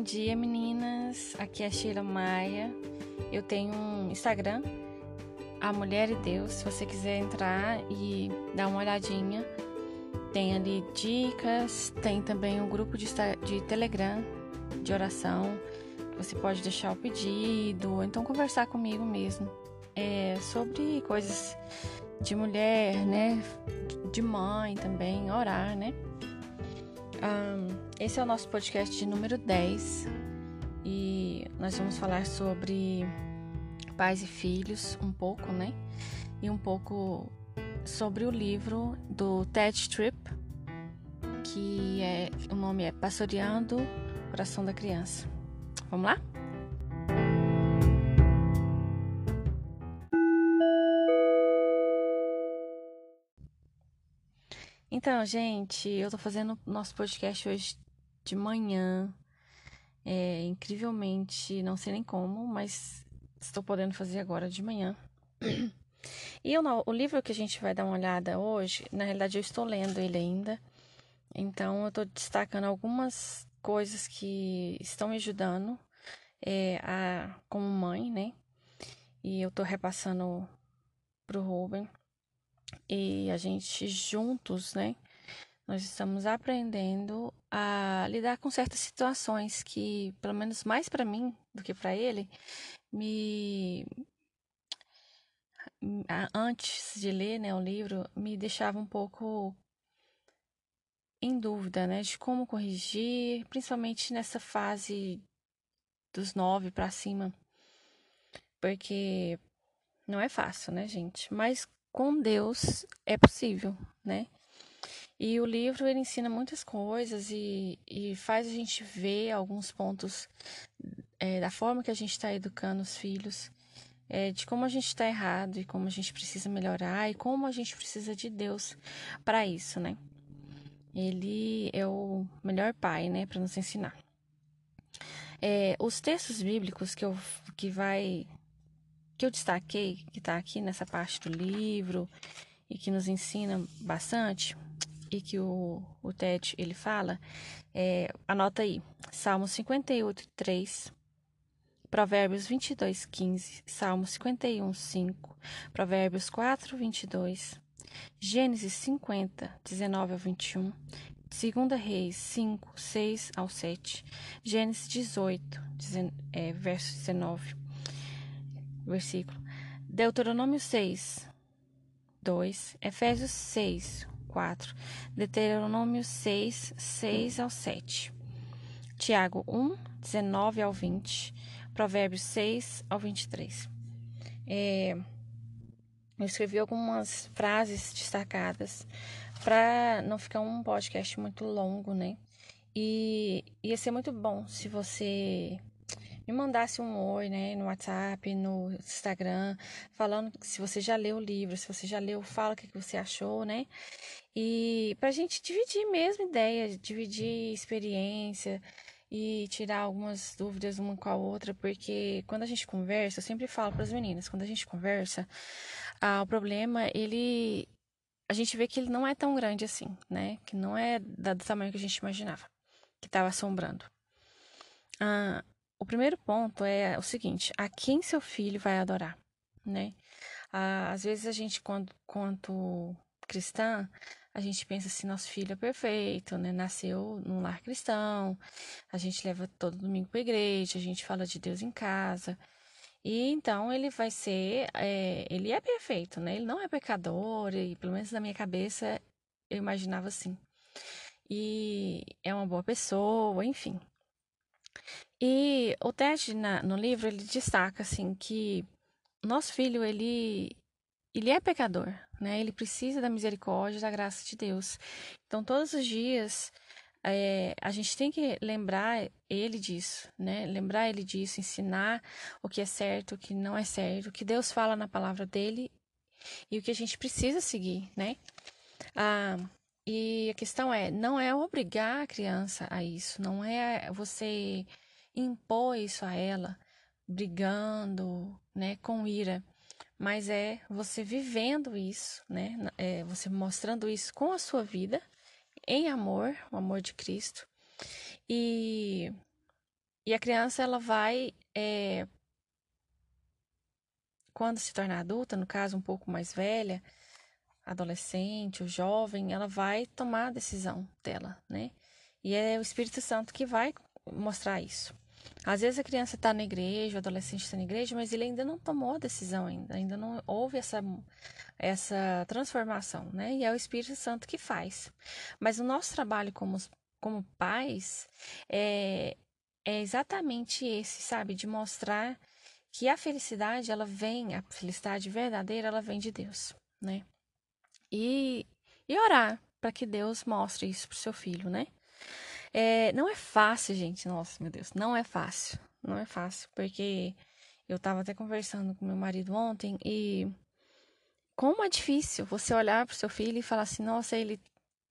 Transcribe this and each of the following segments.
Bom dia, meninas. Aqui é Sheila Maia. Eu tenho um Instagram, A Mulher e Deus. Se você quiser entrar e dar uma olhadinha, tem ali dicas. Tem também um grupo de, de Telegram de oração. Você pode deixar o pedido, ou então conversar comigo mesmo. É, sobre coisas de mulher, né? De mãe também, orar, né? Um, esse é o nosso podcast de número 10 e nós vamos falar sobre pais e filhos, um pouco, né? E um pouco sobre o livro do Ted Tripp, que é o nome é Pastoreando o Coração da Criança. Vamos lá? Então, gente, eu tô fazendo nosso podcast hoje de manhã. É, incrivelmente, não sei nem como, mas estou podendo fazer agora de manhã. E eu, o livro que a gente vai dar uma olhada hoje, na realidade eu estou lendo ele ainda. Então eu estou destacando algumas coisas que estão me ajudando é, a, como mãe, né? E eu estou repassando pro Ruben e a gente juntos, né? Nós estamos aprendendo a lidar com certas situações que, pelo menos mais para mim do que para ele, me antes de ler, né, o livro, me deixava um pouco em dúvida, né, de como corrigir, principalmente nessa fase dos nove para cima, porque não é fácil, né, gente? Mas com Deus é possível, né? E o livro ele ensina muitas coisas e, e faz a gente ver alguns pontos é, da forma que a gente está educando os filhos, é, de como a gente está errado e como a gente precisa melhorar e como a gente precisa de Deus para isso, né? Ele é o melhor pai, né, para nos ensinar. É, os textos bíblicos que, eu, que vai que eu destaquei, que está aqui nessa parte do livro e que nos ensina bastante, e que o, o Ted ele fala, é, anota aí, Salmo 58, 3, Provérbios 22, 15, Salmo 51, 5, Provérbios 4, 22, Gênesis 50, 19 ao 21, 2 Reis 5, 6 ao 7, Gênesis 18, é, verso 19, versículo. Deuteronômio 6, 2, Efésios 6, 4, Deuteronômio 6, 6 ao 7, Tiago 1, 19 ao 20, Provérbios 6 ao 23. É, eu escrevi algumas frases destacadas para não ficar um podcast muito longo, né? E ia ser muito bom se você me mandasse um oi, né, no WhatsApp, no Instagram, falando se você já leu o livro, se você já leu, fala o que você achou, né? E pra gente dividir mesmo ideias, dividir experiência e tirar algumas dúvidas uma com a outra, porque quando a gente conversa, eu sempre falo para as meninas, quando a gente conversa, ah, o problema ele a gente vê que ele não é tão grande assim, né? Que não é do tamanho que a gente imaginava, que estava assombrando. Ah, o primeiro ponto é o seguinte: a quem seu filho vai adorar, né? Às vezes a gente, quando, quanto cristã, a gente pensa assim, nosso filho é perfeito, né? Nasceu num lar cristão, a gente leva todo domingo para a igreja, a gente fala de Deus em casa. E então ele vai ser, é, ele é perfeito, né? Ele não é pecador, e pelo menos na minha cabeça eu imaginava assim. E é uma boa pessoa, enfim. E o Ted na, no livro ele destaca assim que nosso filho ele ele é pecador, né? Ele precisa da misericórdia, da graça de Deus. Então todos os dias é, a gente tem que lembrar ele disso, né? Lembrar ele disso, ensinar o que é certo, o que não é certo, o que Deus fala na palavra dele e o que a gente precisa seguir, né? Ah, e a questão é, não é obrigar a criança a isso, não é você impor isso a ela, brigando, né, com ira, mas é você vivendo isso, né, é você mostrando isso com a sua vida, em amor, o amor de Cristo, e e a criança, ela vai, é, quando se tornar adulta, no caso um pouco mais velha, adolescente ou jovem, ela vai tomar a decisão dela, né? E é o Espírito Santo que vai mostrar isso. Às vezes a criança está na igreja, o adolescente está na igreja, mas ele ainda não tomou a decisão ainda, ainda não houve essa, essa transformação, né? E é o Espírito Santo que faz. Mas o nosso trabalho como, como pais é, é exatamente esse, sabe? De mostrar que a felicidade, ela vem, a felicidade verdadeira, ela vem de Deus, né? E, e orar para que Deus mostre isso para o seu filho, né? É, não é fácil, gente. Nossa, meu Deus, não é fácil. Não é fácil, porque eu estava até conversando com meu marido ontem e como é difícil você olhar para o seu filho e falar assim: nossa, ele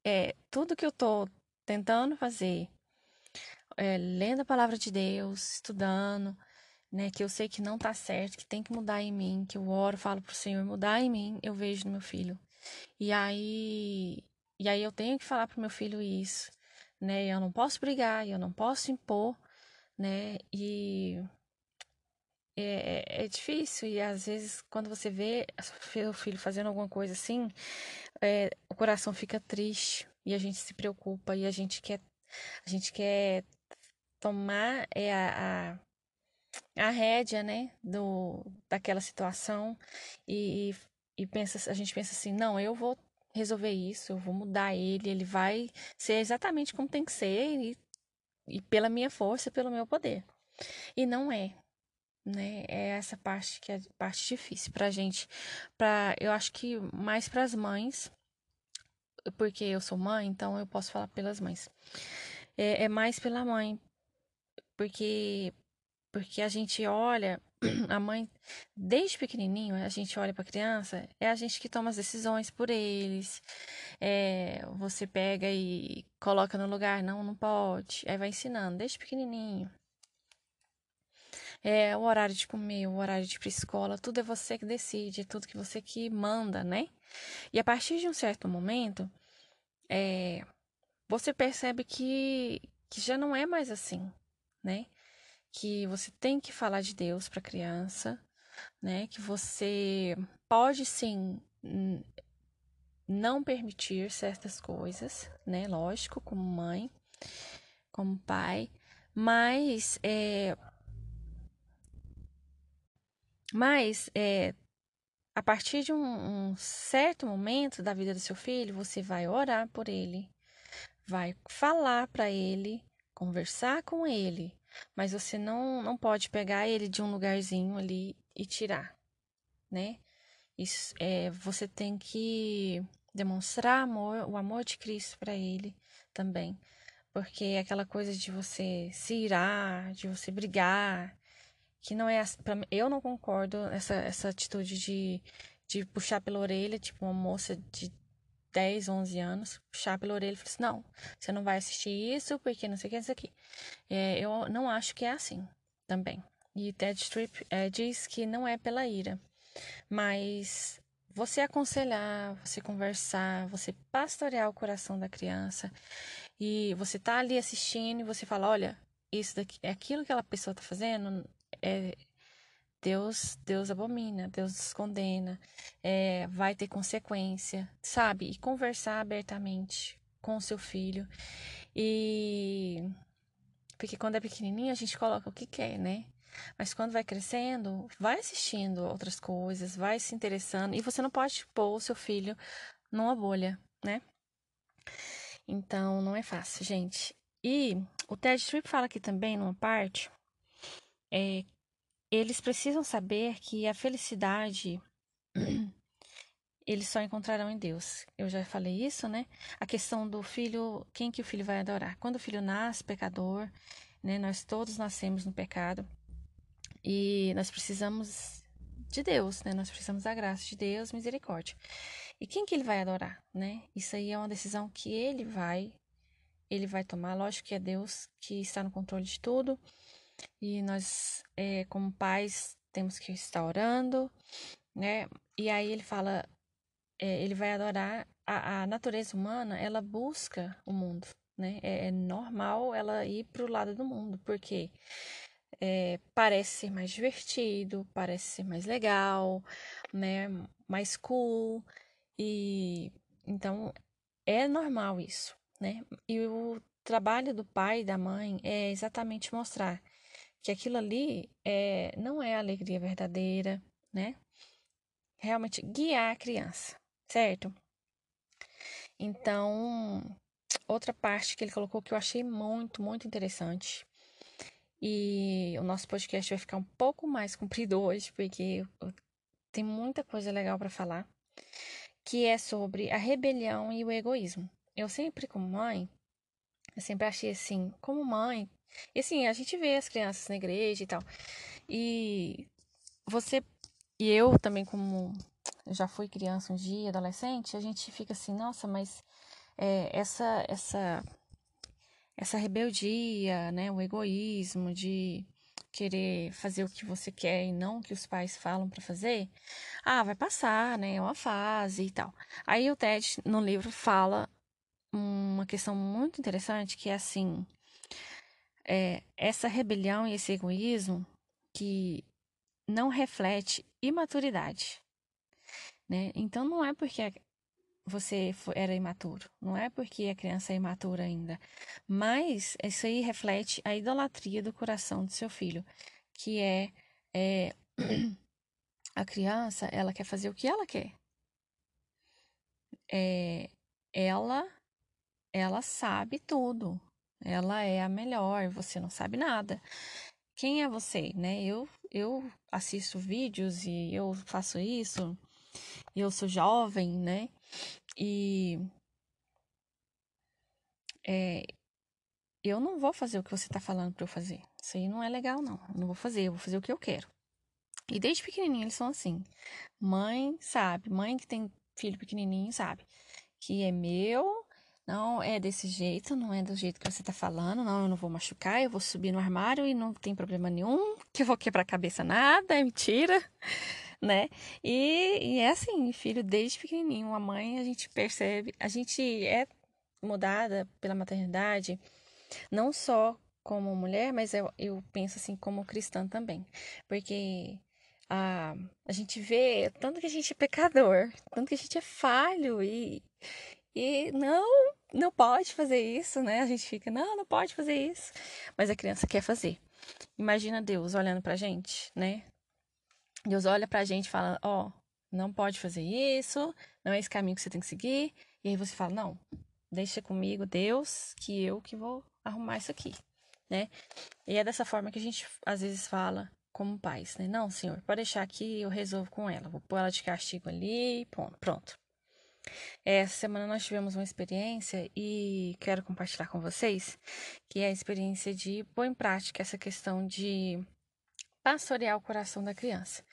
é tudo que eu tô tentando fazer, é, lendo a palavra de Deus, estudando, né, que eu sei que não tá certo, que tem que mudar em mim, que eu oro, falo pro Senhor mudar em mim, eu vejo no meu filho. E aí, e aí eu tenho que falar pro meu filho isso né? Eu não posso brigar, eu não posso impor, né? E é, é, é difícil e às vezes quando você vê o filho fazendo alguma coisa assim, é, o coração fica triste e a gente se preocupa e a gente quer a gente quer tomar é a, a, a rédea, né, do daquela situação e, e, e pensa a gente pensa assim, não, eu vou resolver isso, eu vou mudar ele, ele vai ser exatamente como tem que ser e, e pela minha força, pelo meu poder. E não é, né? É essa parte que é parte difícil pra gente, para eu acho que mais para as mães, porque eu sou mãe, então eu posso falar pelas mães. É, é mais pela mãe, porque porque a gente olha, a mãe, desde pequenininho, a gente olha para a criança, é a gente que toma as decisões por eles. É, você pega e coloca no lugar, não, não pode. Aí vai ensinando, desde pequenininho. É, o horário de comer, o horário de ir pra escola, tudo é você que decide, é tudo que você que manda, né? E a partir de um certo momento, é, você percebe que, que já não é mais assim, né? Que você tem que falar de Deus para a criança, né? Que você pode sim não permitir certas coisas, né? Lógico, como mãe, como pai, mas é, mas é, a partir de um, um certo momento da vida do seu filho, você vai orar por ele, vai falar para ele, conversar com ele, mas você não, não pode pegar ele de um lugarzinho ali e tirar, né? Isso, é, você tem que demonstrar amor, o amor de Cristo para ele também. Porque é aquela coisa de você se irar, de você brigar, que não é pra, eu não concordo essa essa atitude de, de puxar pela orelha, tipo uma moça de 10, 11 anos, puxar pela orelha e falar assim: não, você não vai assistir isso porque não sei o que, isso aqui. É, eu não acho que é assim também. E Ted Tripp é, diz que não é pela ira, mas você aconselhar, você conversar, você pastorear o coração da criança e você tá ali assistindo e você fala: olha, isso daqui, é aquilo que aquela pessoa tá fazendo, é, Deus, Deus abomina, Deus condena, é, vai ter consequência, sabe? E conversar abertamente com seu filho. E porque quando é pequenininho a gente coloca o que quer, né? Mas quando vai crescendo, vai assistindo outras coisas, vai se interessando e você não pode pôr o seu filho numa bolha, né? Então não é fácil, gente. E o Ted Tripp fala aqui também numa parte é, eles precisam saber que a felicidade eles só encontrarão em Deus. Eu já falei isso, né? A questão do filho, quem que o filho vai adorar? Quando o filho nasce pecador, né? Nós todos nascemos no pecado e nós precisamos de Deus, né? Nós precisamos da graça de Deus, misericórdia. E quem que ele vai adorar, né? Isso aí é uma decisão que ele vai ele vai tomar. Lógico que é Deus que está no controle de tudo. E nós, é, como pais, temos que estar orando, né? E aí ele fala, é, ele vai adorar a, a natureza humana, ela busca o mundo, né? É, é normal ela ir para o lado do mundo, porque é, parece ser mais divertido, parece ser mais legal, né? Mais cool. E então é normal isso, né? E o trabalho do pai e da mãe é exatamente mostrar que aquilo ali é, não é a alegria verdadeira, né? Realmente guiar a criança, certo? Então, outra parte que ele colocou que eu achei muito, muito interessante. E o nosso podcast vai ficar um pouco mais comprido hoje, porque tem muita coisa legal para falar, que é sobre a rebelião e o egoísmo. Eu sempre, como mãe, eu sempre achei assim, como mãe, e assim, a gente vê as crianças na igreja e tal. E você e eu também como eu já fui criança um dia, adolescente, a gente fica assim, nossa, mas é, essa essa essa rebeldia, né, o egoísmo de querer fazer o que você quer e não o que os pais falam para fazer, ah, vai passar, né, é uma fase e tal. Aí o Ted no livro fala uma questão muito interessante que é assim, é, essa rebelião e esse egoísmo que não reflete imaturidade, né? Então não é porque você era imaturo, não é porque a criança é imatura ainda, mas isso aí reflete a idolatria do coração do seu filho, que é, é a criança, ela quer fazer o que ela quer. É, ela ela sabe tudo. Ela é a melhor, você não sabe nada. Quem é você, né? Eu eu assisto vídeos e eu faço isso. Eu sou jovem, né? E é, eu não vou fazer o que você está falando para eu fazer. Isso aí não é legal, não. Eu não vou fazer, eu vou fazer o que eu quero. E desde pequenininho eles são assim. Mãe sabe, mãe que tem filho pequenininho sabe que é meu, não é desse jeito, não é do jeito que você tá falando, não, eu não vou machucar, eu vou subir no armário e não tem problema nenhum, que eu vou quebrar a cabeça nada, é mentira, né? E, e é assim, filho desde pequenininho, a mãe a gente percebe, a gente é mudada pela maternidade, não só como mulher, mas eu, eu penso assim como cristã também, porque a, a gente vê tanto que a gente é pecador, tanto que a gente é falho e, e não, não pode fazer isso, né? A gente fica, não, não pode fazer isso. Mas a criança quer fazer. Imagina Deus olhando pra gente, né? Deus olha pra gente e fala, ó, oh, não pode fazer isso, não é esse caminho que você tem que seguir. E aí você fala, não, deixa comigo, Deus, que eu que vou arrumar isso aqui, né? E é dessa forma que a gente às vezes fala como pais, né? Não, senhor, pode deixar aqui, eu resolvo com ela. Vou pôr ela de castigo ali, pronto. Essa semana nós tivemos uma experiência e quero compartilhar com vocês, que é a experiência de pôr em prática essa questão de pastorear o coração da criança.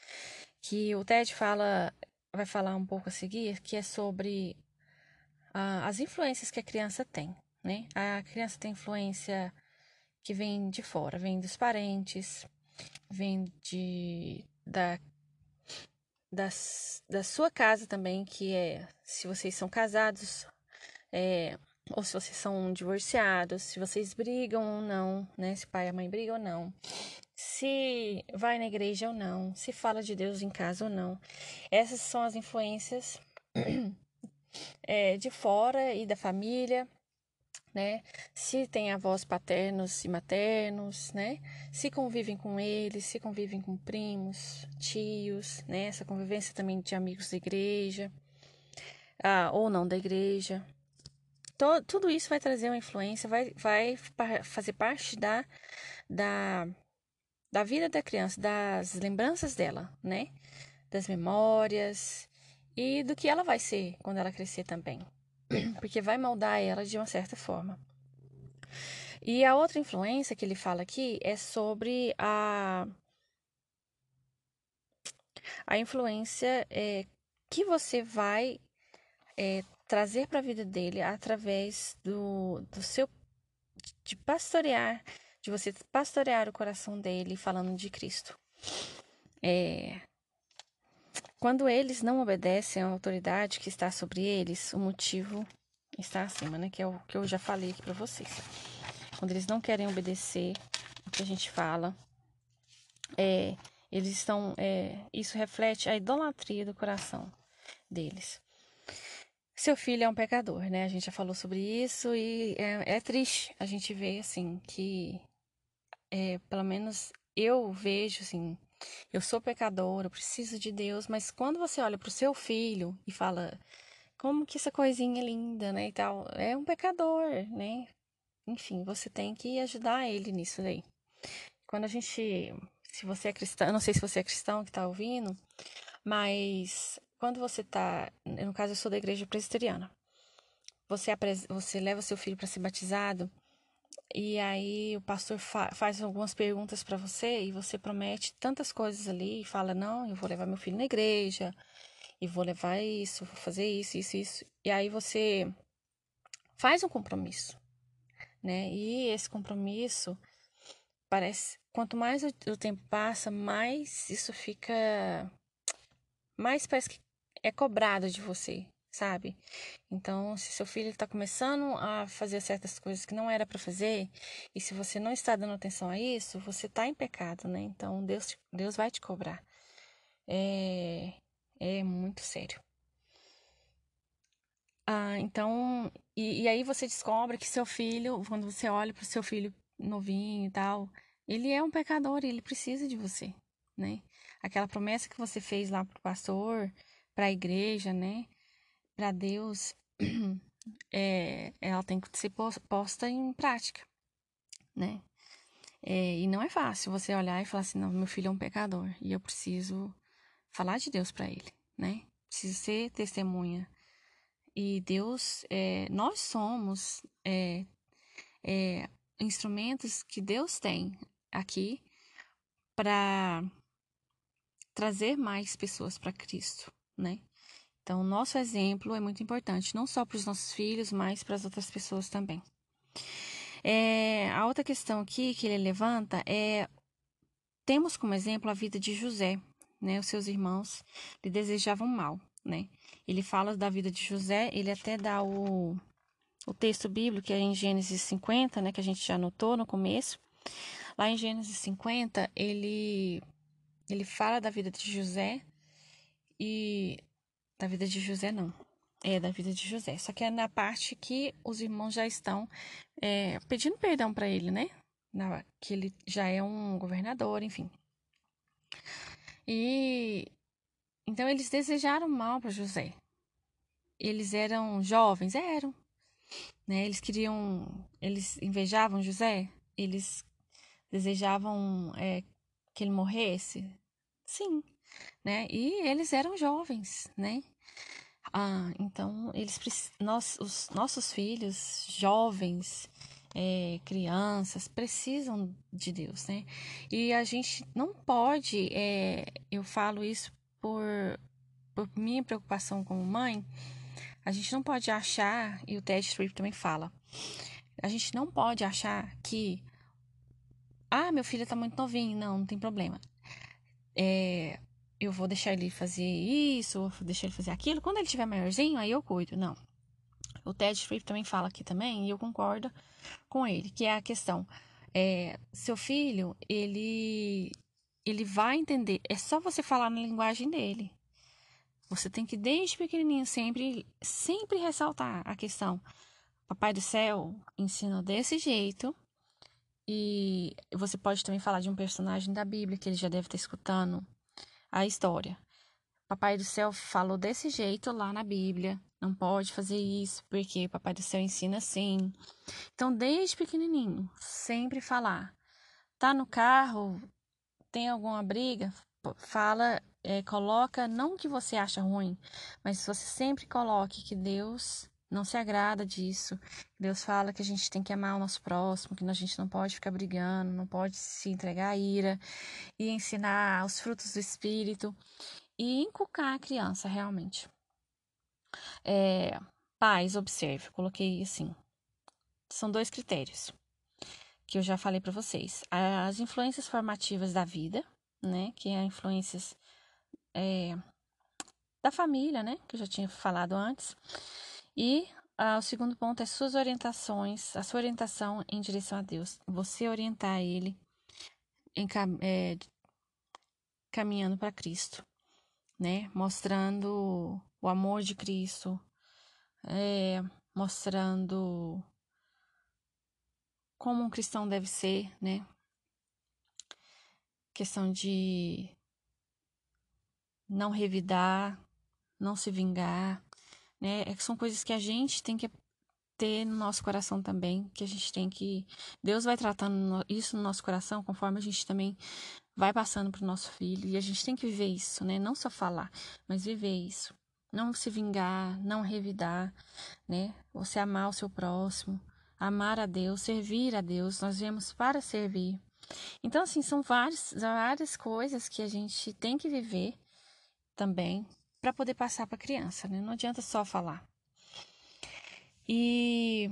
Que o Ted fala, vai falar um pouco a seguir, que é sobre ah, as influências que a criança tem, né? A criança tem influência que vem de fora, vem dos parentes, vem de da das, da sua casa também, que é se vocês são casados, é, ou se vocês são divorciados, se vocês brigam ou não, né? Se pai e a mãe brigam ou não, se vai na igreja ou não, se fala de Deus em casa ou não. Essas são as influências é, de fora e da família né? Se tem avós paternos e maternos, né? Se convivem com eles, se convivem com primos, tios, né? Essa convivência também de amigos da igreja, ah, ou não da igreja. Tudo isso vai trazer uma influência, vai, vai fazer parte da, da, da vida da criança, das lembranças dela, né? Das memórias e do que ela vai ser quando ela crescer também. porque vai moldar ela de uma certa forma. E a outra influência que ele fala aqui é sobre a a influência é, que você vai é, trazer para a vida dele através do, do seu de pastorear, de você pastorear o coração dele falando de Cristo. É, quando eles não obedecem à autoridade que está sobre eles, o motivo está acima, né? Que é o que eu já falei aqui para vocês. Quando eles não querem obedecer o que a gente fala, é, eles estão. É, isso reflete a idolatria do coração deles. Seu filho é um pecador, né? A gente já falou sobre isso e é, é triste a gente ver assim que, é, pelo menos eu vejo assim, eu sou pecador, eu preciso de Deus, mas quando você olha para o seu filho e fala como que essa coisinha é linda, né, e tal, é um pecador, né? Enfim, você tem que ajudar ele nisso daí. Quando a gente, se você é cristão, eu não sei se você é cristão que está ouvindo, mas quando você tá, no caso eu sou da igreja presbiteriana, você, você leva seu filho para ser batizado e aí o pastor fa faz algumas perguntas para você e você promete tantas coisas ali e fala não, eu vou levar meu filho na igreja e vou levar isso, vou fazer isso, isso, isso. E aí você faz um compromisso, né? E esse compromisso parece quanto mais o, o tempo passa, mais isso fica mais parece que é cobrado de você, sabe? Então, se seu filho está começando a fazer certas coisas que não era para fazer, e se você não está dando atenção a isso, você está em pecado, né? Então, Deus, Deus vai te cobrar. É, é muito sério. Ah, então, e, e aí você descobre que seu filho, quando você olha para o seu filho novinho e tal, ele é um pecador, ele precisa de você, né? Aquela promessa que você fez lá pro pastor, para a igreja, né? Para Deus, é, ela tem que ser posta em prática, né? É, e não é fácil você olhar e falar assim, não, meu filho é um pecador e eu preciso falar de Deus para ele, né? Preciso ser testemunha. E Deus, é, nós somos é, é instrumentos que Deus tem aqui para trazer mais pessoas para Cristo, né? Então, nosso exemplo é muito importante, não só para os nossos filhos, mas para as outras pessoas também. É, a outra questão aqui que ele levanta é: temos como exemplo a vida de José, né? Os seus irmãos lhe desejavam mal, né? Ele fala da vida de José, ele até dá o, o texto bíblico que é em Gênesis 50, né? Que a gente já anotou no começo. Lá em Gênesis 50, ele, ele fala da vida de José e da vida de José não. É da vida de José. Só que é na parte que os irmãos já estão é, pedindo perdão para ele, né? Na, que ele já é um governador, enfim. E então eles desejaram mal para José. Eles eram jovens, eram, né? Eles queriam, eles invejavam José. Eles desejavam é, que ele morresse. Sim, né? E eles eram jovens, né? Ah, então eles nós, os nossos filhos jovens, é, crianças precisam de Deus, né? E a gente não pode, é, eu falo isso por, por minha preocupação como mãe, a gente não pode achar, e o Ted Tripp também fala, a gente não pode achar que, ah, meu filho tá muito novinho, não, não tem problema. É, eu vou deixar ele fazer isso, vou deixar ele fazer aquilo. Quando ele tiver maiorzinho, aí eu cuido. Não. O Ted Tripp também fala aqui também, e eu concordo com ele, que é a questão. É, seu filho, ele, ele vai entender. É só você falar na linguagem dele. Você tem que, desde pequenininho, sempre, sempre ressaltar a questão. Papai do céu ensina desse jeito. E você pode também falar de um personagem da Bíblia que ele já deve estar escutando a história. Papai do céu falou desse jeito lá na Bíblia. Não pode fazer isso, porque Papai do céu ensina assim. Então, desde pequenininho, sempre falar. Tá no carro, tem alguma briga? Fala, é, coloca, não que você acha ruim, mas você sempre coloque que Deus não se agrada disso. Deus fala que a gente tem que amar o nosso próximo, que a gente não pode ficar brigando, não pode se entregar à ira e ensinar os frutos do espírito e inculcar a criança realmente. É, pais, observe, coloquei assim. São dois critérios que eu já falei para vocês. As influências formativas da vida, né? Que é influências é, da família, né? Que eu já tinha falado antes e ah, o segundo ponto é suas orientações, a sua orientação em direção a Deus. Você orientar ele em, é, caminhando para Cristo, né? Mostrando o amor de Cristo, é, mostrando como um cristão deve ser, né? Questão de não revidar, não se vingar, né? É são coisas que a gente tem que ter no nosso coração também, que a gente tem que Deus vai tratando isso no nosso coração conforme a gente também vai passando para o nosso filho e a gente tem que viver isso, né? Não só falar, mas viver isso. Não se vingar, não revidar, né? Você amar o seu próximo, amar a Deus, servir a Deus. Nós viemos para servir. Então, assim, são várias, várias coisas que a gente tem que viver também para poder passar para a criança, né? Não adianta só falar. E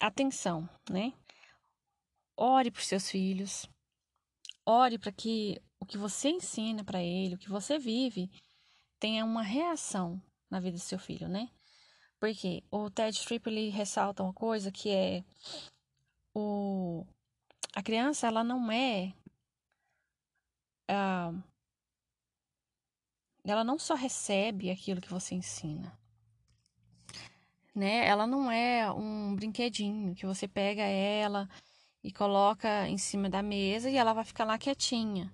atenção, né? Ore por seus filhos. Ore para que o que você ensina para ele, o que você vive, tenha uma reação na vida do seu filho, né? Porque o Ted Tripp ele ressalta uma coisa que é o a criança ela não é uh, ela não só recebe aquilo que você ensina, né? Ela não é um brinquedinho que você pega ela e coloca em cima da mesa e ela vai ficar lá quietinha.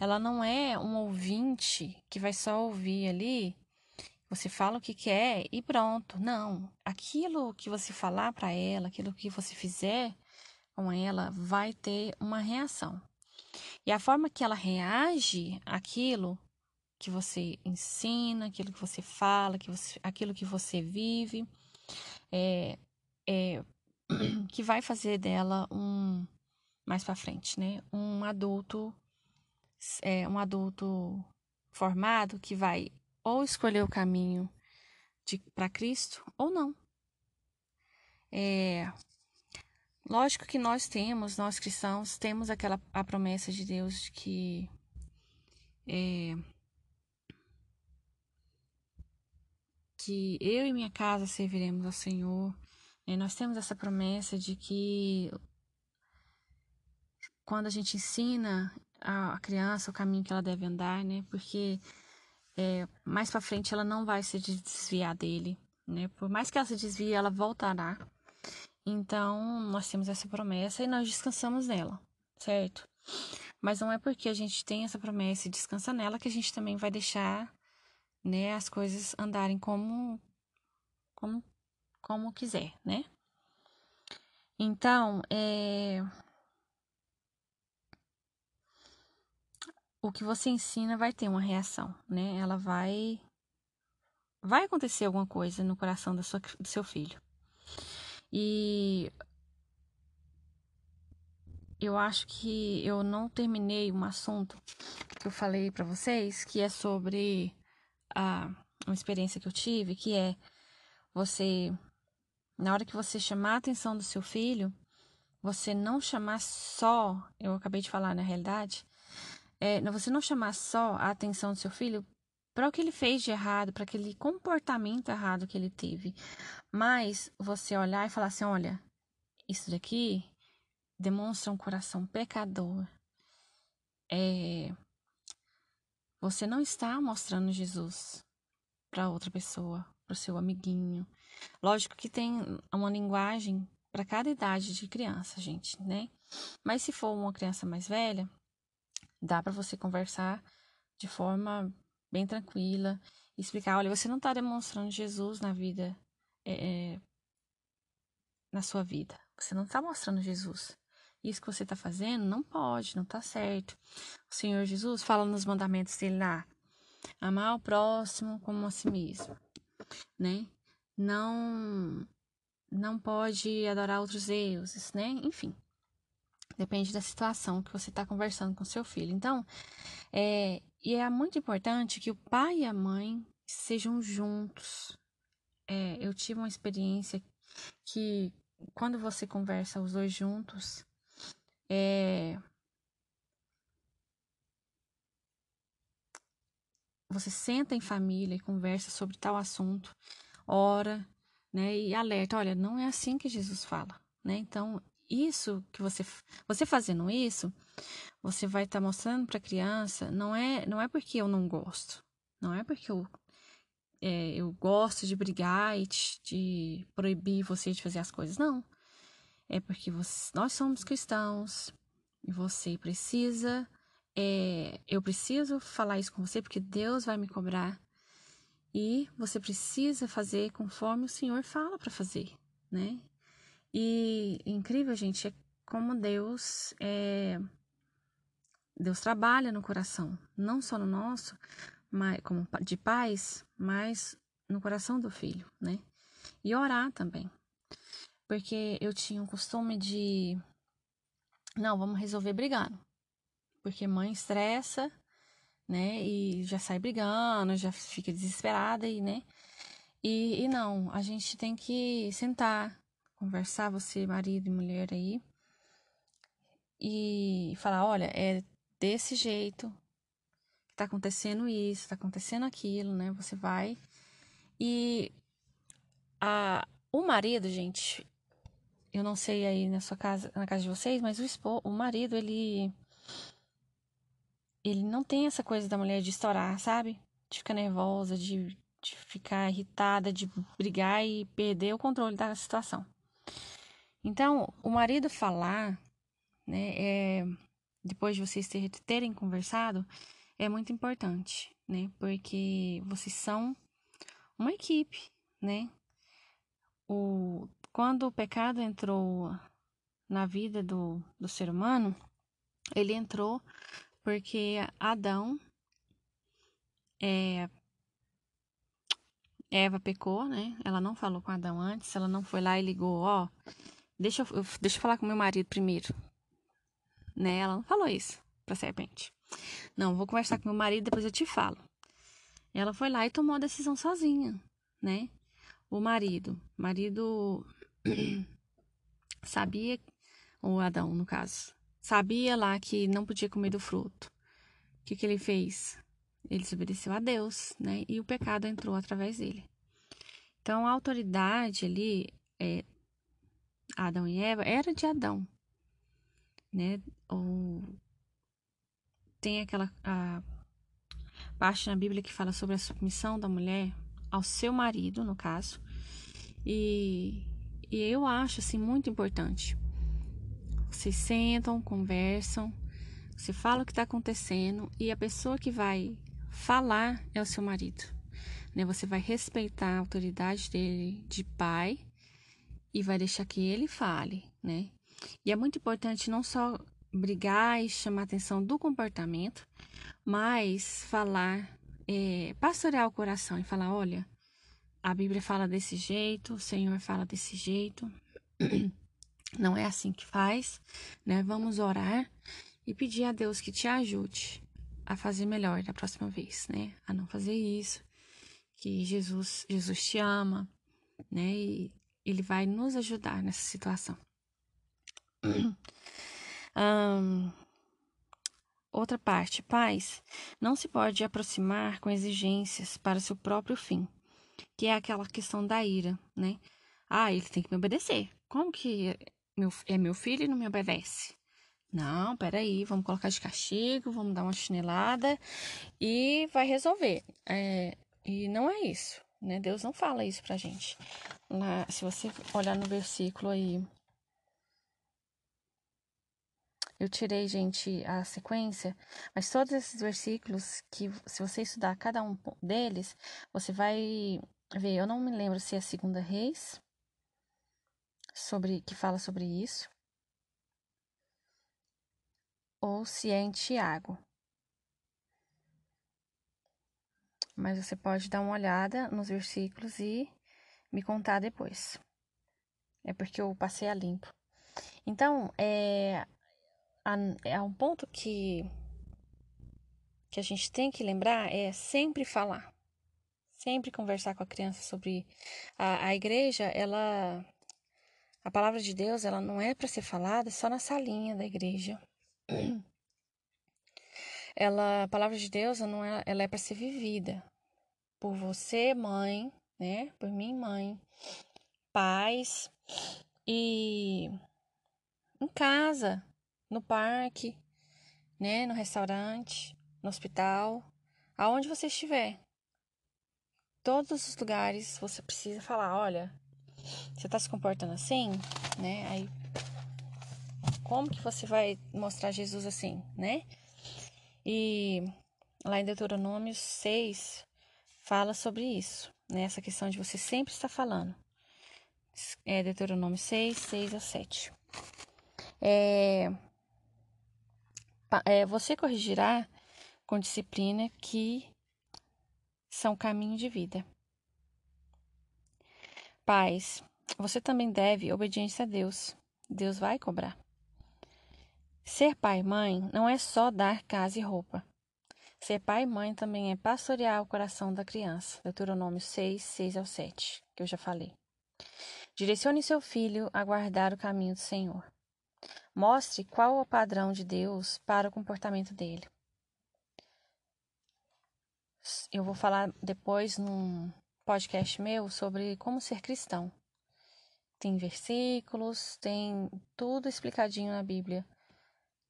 Ela não é um ouvinte que vai só ouvir ali. Você fala o que quer e pronto. Não. Aquilo que você falar para ela, aquilo que você fizer com ela, vai ter uma reação. E a forma que ela reage àquilo que você ensina, aquilo que você fala, que você, aquilo que você vive, é, é, que vai fazer dela um mais para frente, né? Um adulto, é, um adulto formado que vai ou escolher o caminho para Cristo ou não. É, lógico que nós temos, nós cristãos, temos aquela a promessa de Deus de que é, que eu e minha casa serviremos ao Senhor. E nós temos essa promessa de que quando a gente ensina a criança o caminho que ela deve andar, né? Porque é, mais para frente ela não vai se desviar dele, né? Por mais que ela se desvie, ela voltará. Então, nós temos essa promessa e nós descansamos nela, certo? Mas não é porque a gente tem essa promessa e descansa nela que a gente também vai deixar né, as coisas andarem como como como quiser, né? Então, é o que você ensina vai ter uma reação, né? Ela vai vai acontecer alguma coisa no coração da sua, do seu filho. E eu acho que eu não terminei um assunto que eu falei para vocês, que é sobre a uma experiência que eu tive, que é você na hora que você chamar a atenção do seu filho, você não chamar só, eu acabei de falar na realidade, é, você não chamar só a atenção do seu filho para o que ele fez de errado, para aquele comportamento errado que ele teve, mas você olhar e falar assim: olha, isso daqui demonstra um coração pecador. É, você não está mostrando Jesus para outra pessoa, para o seu amiguinho. Lógico que tem uma linguagem para cada idade de criança, gente, né? Mas se for uma criança mais velha, dá para você conversar de forma bem tranquila, explicar, olha, você não está demonstrando Jesus na vida, é, na sua vida. Você não está mostrando Jesus. Isso que você está fazendo não pode, não está certo. O Senhor Jesus fala nos mandamentos dele lá: amar o próximo como a si mesmo, né? Não, não pode adorar outros deuses, né? Enfim, depende da situação que você está conversando com seu filho. Então, é, e é muito importante que o pai e a mãe sejam juntos. É, eu tive uma experiência que quando você conversa os dois juntos, é, você senta em família e conversa sobre tal assunto, ora, né? E alerta, olha, não é assim que Jesus fala, né? Então, isso que você você fazendo isso, você vai estar tá mostrando para a criança, não é não é porque eu não gosto, não é porque eu é, eu gosto de brigar e de, de proibir você de fazer as coisas, não. É porque você, nós somos cristãos e você precisa é, eu preciso falar isso com você porque Deus vai me cobrar e você precisa fazer conforme o Senhor fala para fazer, né? E incrível, gente, é como Deus é, Deus trabalha no coração, não só no nosso, mas como de pais, mas no coração do filho, né? E orar também. Porque eu tinha o costume de não, vamos resolver brigando. Porque mãe estressa, né? E já sai brigando, já fica desesperada e, né? E, e não, a gente tem que sentar, conversar, você, marido e mulher aí, e falar: olha, é desse jeito, tá acontecendo isso, tá acontecendo aquilo, né? Você vai. E a, o marido, gente, eu não sei aí na sua casa, na casa de vocês, mas o, esposo, o marido, ele. Ele não tem essa coisa da mulher de estourar, sabe? De ficar nervosa, de, de ficar irritada, de brigar e perder o controle da situação. Então, o marido falar, né, é, depois de vocês ter, terem conversado, é muito importante, né, porque vocês são uma equipe, né. O, quando o pecado entrou na vida do, do ser humano, ele entrou porque Adão, é, Eva pecou, né? Ela não falou com Adão antes, ela não foi lá e ligou, ó, Deixa eu, deixa eu falar com meu marido primeiro. Né? Ela não falou isso pra serpente. Não, vou conversar com meu marido, depois eu te falo. Ela foi lá e tomou a decisão sozinha, né? O marido, marido sabia, o Adão no caso, sabia lá que não podia comer do fruto. O que, que ele fez? Ele desobedeceu a Deus, né? E o pecado entrou através dele. Então a autoridade ali é, Adão e Eva era de Adão, né? Ou tem aquela parte na Bíblia que fala sobre a submissão da mulher ao seu marido, no caso. E, e eu acho assim muito importante. Vocês sentam, conversam, você fala o que está acontecendo e a pessoa que vai falar é o seu marido. Né? Você vai respeitar a autoridade dele de pai e vai deixar que ele fale, né? E é muito importante não só brigar e chamar atenção do comportamento, mas falar, é, pastorear o coração e falar: olha, a Bíblia fala desse jeito, o Senhor fala desse jeito, não é assim que faz, né? Vamos orar e pedir a Deus que te ajude a fazer melhor da próxima vez, né? A não fazer isso, que Jesus, Jesus te ama, né? E ele vai nos ajudar nessa situação. um, outra parte, pais, não se pode aproximar com exigências para seu próprio fim, que é aquela questão da ira, né? Ah, ele tem que me obedecer. Como que meu, é meu filho e não me obedece? Não, peraí, vamos colocar de castigo, vamos dar uma chinelada e vai resolver. É, e não é isso, né? Deus não fala isso pra gente. Se você olhar no versículo aí. Eu tirei, gente, a sequência, mas todos esses versículos que, se você estudar cada um deles, você vai ver. Eu não me lembro se é Segunda Reis, sobre que fala sobre isso, ou se é em Tiago. Mas você pode dar uma olhada nos versículos e me contar depois. É porque eu passei a limpo. Então, é, é um ponto que, que a gente tem que lembrar é sempre falar. Sempre conversar com a criança sobre a, a igreja, ela. A palavra de Deus, ela não é para ser falada só na salinha da igreja. Ela, a palavra de Deus, não é, ela é para ser vivida por você, mãe, né? Por mim, mãe. paz e em casa, no parque, né, no restaurante, no hospital, aonde você estiver. Todos os lugares você precisa falar, olha, você está se comportando assim, né? Aí como que você vai mostrar Jesus assim, né? E lá em Deuteronômio 6 fala sobre isso, né? Essa questão de você sempre estar falando. É Deuteronômio 6, 6 a 7. É, é, você corrigirá com disciplina que são caminho de vida. Pais, você também deve obediência a Deus. Deus vai cobrar. Ser pai e mãe não é só dar casa e roupa. Ser pai e mãe também é pastorear o coração da criança. Deuteronômio 6, 6 ao 7, que eu já falei. Direcione seu filho a guardar o caminho do Senhor. Mostre qual o padrão de Deus para o comportamento dele. Eu vou falar depois num podcast meu sobre como ser cristão. Tem versículos, tem tudo explicadinho na Bíblia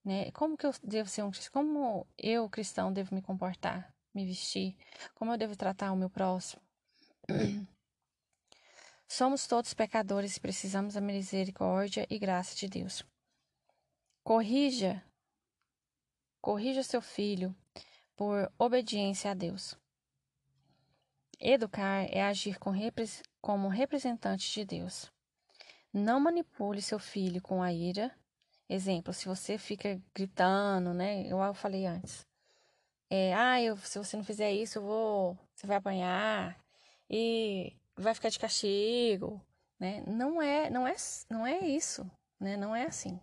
né? Como que eu devo ser um cristão? Como eu, cristão, devo me comportar, me vestir? Como eu devo tratar o meu próximo? Somos todos pecadores e precisamos da misericórdia e graça de Deus. Corrija, corrija seu filho por obediência a Deus. Educar é agir com como representante de Deus. Não manipule seu filho com a ira Exemplo, se você fica gritando, né? Eu falei antes. É, ah, eu, se você não fizer isso, eu vou. Você vai apanhar e vai ficar de castigo, né? Não é, não é, não é isso, né? Não é assim.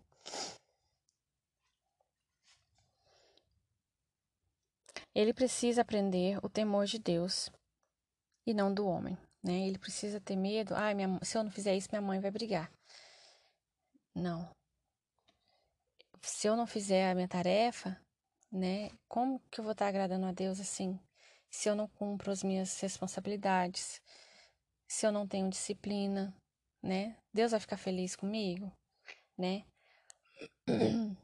Ele precisa aprender o temor de Deus e não do homem, né? Ele precisa ter medo. Ah, minha, se eu não fizer isso, minha mãe vai brigar. Não se eu não fizer a minha tarefa, né, como que eu vou estar agradando a Deus assim? Se eu não cumpro as minhas responsabilidades, se eu não tenho disciplina, né? Deus vai ficar feliz comigo, né?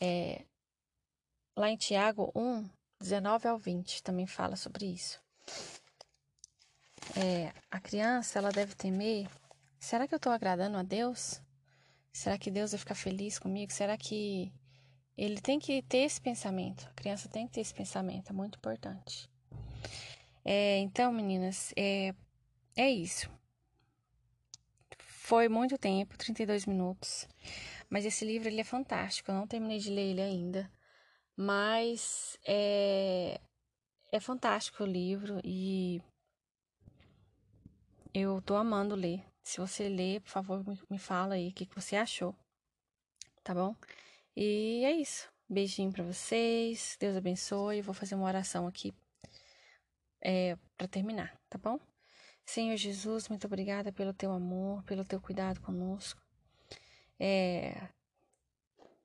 É, lá em Tiago 1, 19 ao 20, também fala sobre isso. É, a criança, ela deve temer: será que eu estou agradando a Deus? Será que Deus vai ficar feliz comigo? Será que ele tem que ter esse pensamento? A criança tem que ter esse pensamento, é muito importante. É, então, meninas, é, é isso. Foi muito tempo, 32 minutos. Mas esse livro ele é fantástico. Eu não terminei de ler ele ainda. Mas é, é fantástico o livro e eu tô amando ler. Se você ler, por favor, me fala aí o que, você achou. Tá bom? E é isso. Beijinho para vocês. Deus abençoe. Vou fazer uma oração aqui é, para terminar, tá bom? Senhor Jesus, muito obrigada pelo teu amor, pelo teu cuidado conosco. É,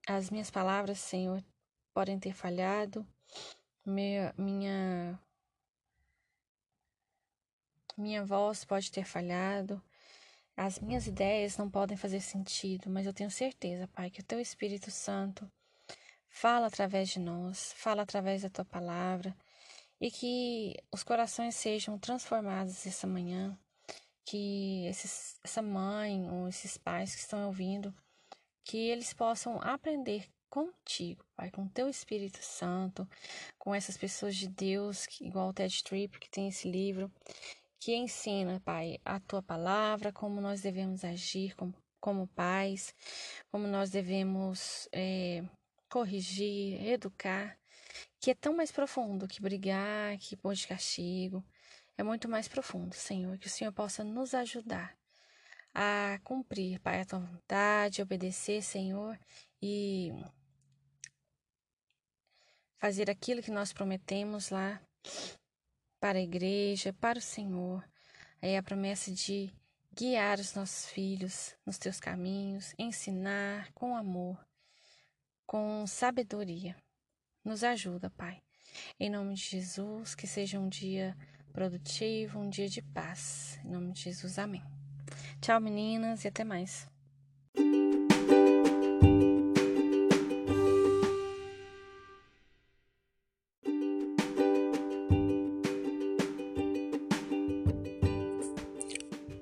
as minhas palavras, Senhor, podem ter falhado. Minha, minha, voz pode ter falhado. As minhas ideias não podem fazer sentido, mas eu tenho certeza, Pai, que o Teu Espírito Santo fala através de nós, fala através da Tua palavra e que os corações sejam transformados essa manhã, que esses, essa mãe ou esses pais que estão ouvindo, que eles possam aprender contigo, Pai, com Teu Espírito Santo, com essas pessoas de Deus, igual o Ted Tripp, que tem esse livro, que ensina, Pai, a tua palavra, como nós devemos agir como, como pais, como nós devemos é, corrigir, educar, que é tão mais profundo que brigar, que pôr de castigo. É muito mais profundo, Senhor, que o Senhor possa nos ajudar a cumprir, Pai, a tua vontade, obedecer, Senhor, e fazer aquilo que nós prometemos lá para a igreja, para o Senhor. É a promessa de guiar os nossos filhos nos teus caminhos, ensinar com amor, com sabedoria. Nos ajuda, Pai. Em nome de Jesus, que seja um dia produtivo, um dia de paz. Em nome de Jesus, amém. Tchau, meninas, e até mais.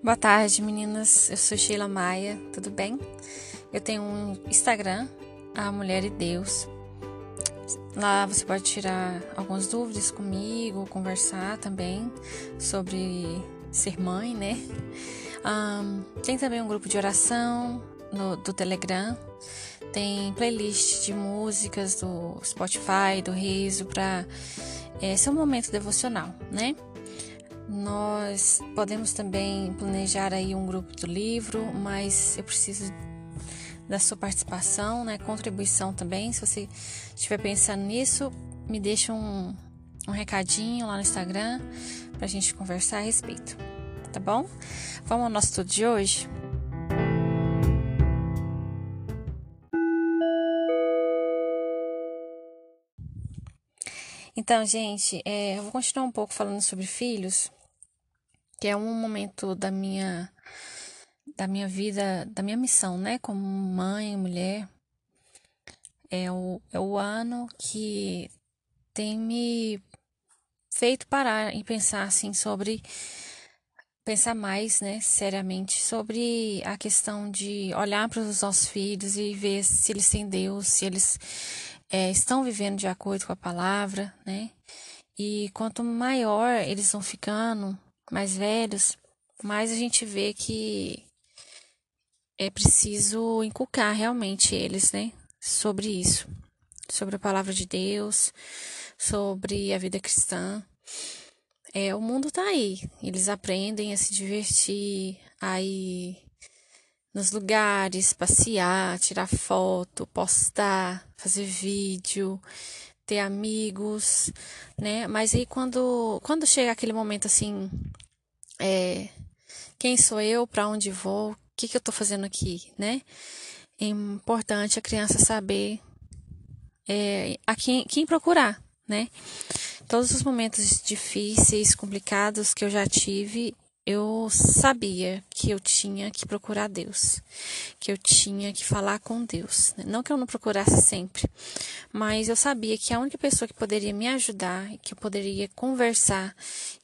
Boa tarde, meninas. Eu sou Sheila Maia, tudo bem? Eu tenho um Instagram, A Mulher e Deus. Lá você pode tirar algumas dúvidas comigo, conversar também sobre ser mãe, né? Um, tem também um grupo de oração no, do Telegram. Tem playlist de músicas do Spotify, do Riso, para é, ser um momento devocional, né? Nós podemos também planejar aí um grupo do livro, mas eu preciso da sua participação, né? Contribuição também. Se você estiver pensando nisso, me deixa um, um recadinho lá no Instagram para a gente conversar a respeito. Tá bom? Vamos ao nosso estudo de hoje? Então, gente, é, eu vou continuar um pouco falando sobre filhos, que é um momento da minha da minha vida, da minha missão, né, como mãe, mulher. É o, é o ano que tem me feito parar e pensar assim sobre pensar mais, né, seriamente sobre a questão de olhar para os nossos filhos e ver se eles têm Deus, se eles é, estão vivendo de acordo com a palavra, né? E quanto maior eles vão ficando, mais velhos, mais a gente vê que é preciso inculcar realmente eles, né? Sobre isso, sobre a palavra de Deus, sobre a vida cristã. É, o mundo tá aí. Eles aprendem a se divertir, a ir nos lugares, passear, tirar foto, postar, fazer vídeo, ter amigos, né? Mas aí quando, quando chega aquele momento assim, é, quem sou eu, para onde vou, o que, que eu tô fazendo aqui, né? É importante a criança saber é, a quem, quem procurar, né? Todos os momentos difíceis, complicados que eu já tive, eu sabia que eu tinha que procurar Deus, que eu tinha que falar com Deus. Né? Não que eu não procurasse sempre, mas eu sabia que a única pessoa que poderia me ajudar, que eu poderia conversar,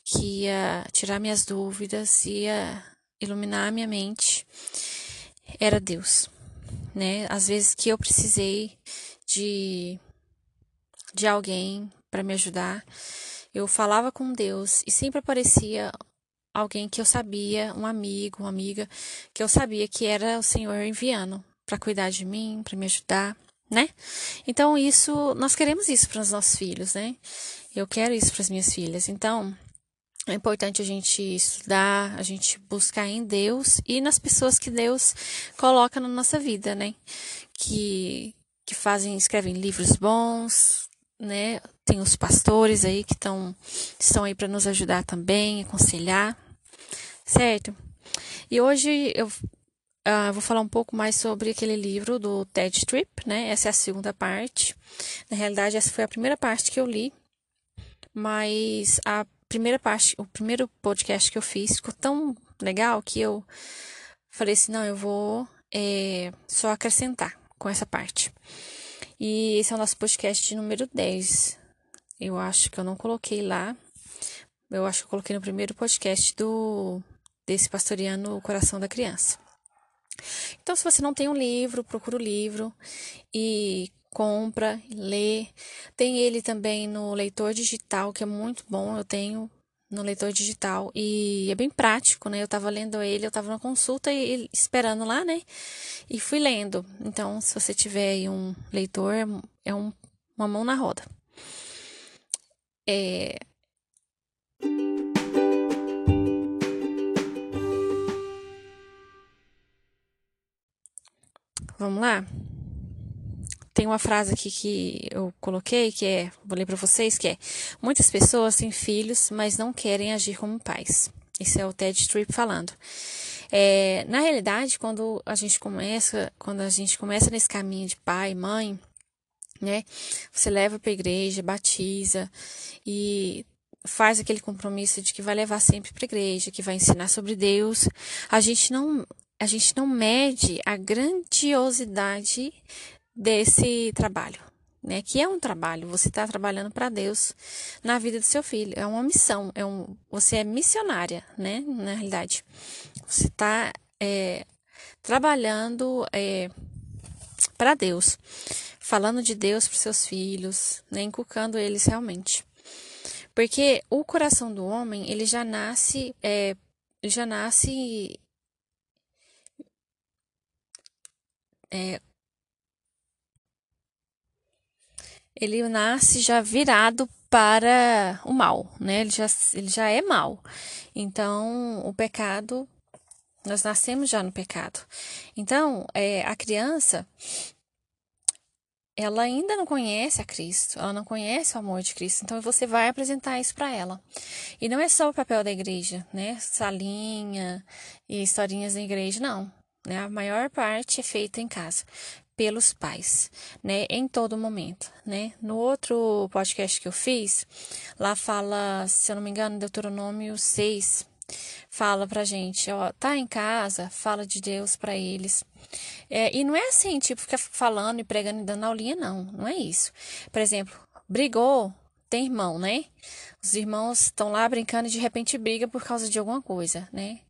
que ia tirar minhas dúvidas, ia iluminar a minha mente, era Deus. Né? Às vezes que eu precisei de, de alguém para me ajudar. Eu falava com Deus e sempre aparecia alguém que eu sabia, um amigo, uma amiga, que eu sabia que era o Senhor enviando para cuidar de mim, para me ajudar, né? Então isso, nós queremos isso para os nossos filhos, né? Eu quero isso para as minhas filhas. Então, é importante a gente estudar, a gente buscar em Deus e nas pessoas que Deus coloca na nossa vida, né? Que que fazem, escrevem livros bons, né? Tem os pastores aí que estão estão aí para nos ajudar também, aconselhar, certo? E hoje eu uh, vou falar um pouco mais sobre aquele livro do Ted Tripp, né? Essa é a segunda parte. Na realidade, essa foi a primeira parte que eu li, mas a primeira parte, o primeiro podcast que eu fiz ficou tão legal que eu falei assim, não, eu vou é, só acrescentar com essa parte. E esse é o nosso podcast número 10. Eu acho que eu não coloquei lá. Eu acho que eu coloquei no primeiro podcast do desse pastoreando o coração da criança. Então, se você não tem um livro, procura o livro e compra, lê. Tem ele também no leitor digital, que é muito bom. Eu tenho no leitor digital e é bem prático, né? Eu tava lendo ele, eu tava na consulta e, esperando lá, né? E fui lendo. Então, se você tiver aí um leitor, é um, uma mão na roda. É... Vamos lá? tem uma frase aqui que eu coloquei, que é, vou ler para vocês, que é: Muitas pessoas têm filhos, mas não querem agir como pais. Esse é o Ted Tripp falando. É, na realidade, quando a gente começa, quando a gente começa nesse caminho de pai, mãe, né? Você leva para a igreja, batiza e faz aquele compromisso de que vai levar sempre para a igreja, que vai ensinar sobre Deus, a gente não a gente não mede a grandiosidade desse trabalho, né? Que é um trabalho, você está trabalhando para Deus na vida do seu filho, é uma missão, é um, você é missionária, né? Na realidade, você está é, trabalhando é, para Deus, falando de Deus para seus filhos, né? Inculcando eles realmente. Porque o coração do homem, ele já nasce, é, ele já nasce é, ele nasce já virado para o mal, né? Ele já, ele já é mal. Então, o pecado, nós nascemos já no pecado. Então, é, a criança, ela ainda não conhece a Cristo, ela não conhece o amor de Cristo, então você vai apresentar isso para ela. E não é só o papel da igreja, né? Salinha e historinhas da igreja, não. Né? A maior parte é feita em casa pelos pais, né, em todo momento, né? No outro podcast que eu fiz, lá fala, se eu não me engano, Deuteronômio 6, fala pra gente, ó, tá em casa, fala de Deus para eles. É, e não é assim, tipo, ficar falando e pregando e dando aulinha, não, não é isso. Por exemplo, brigou, tem irmão, né? Os irmãos estão lá brincando e de repente briga por causa de alguma coisa, né?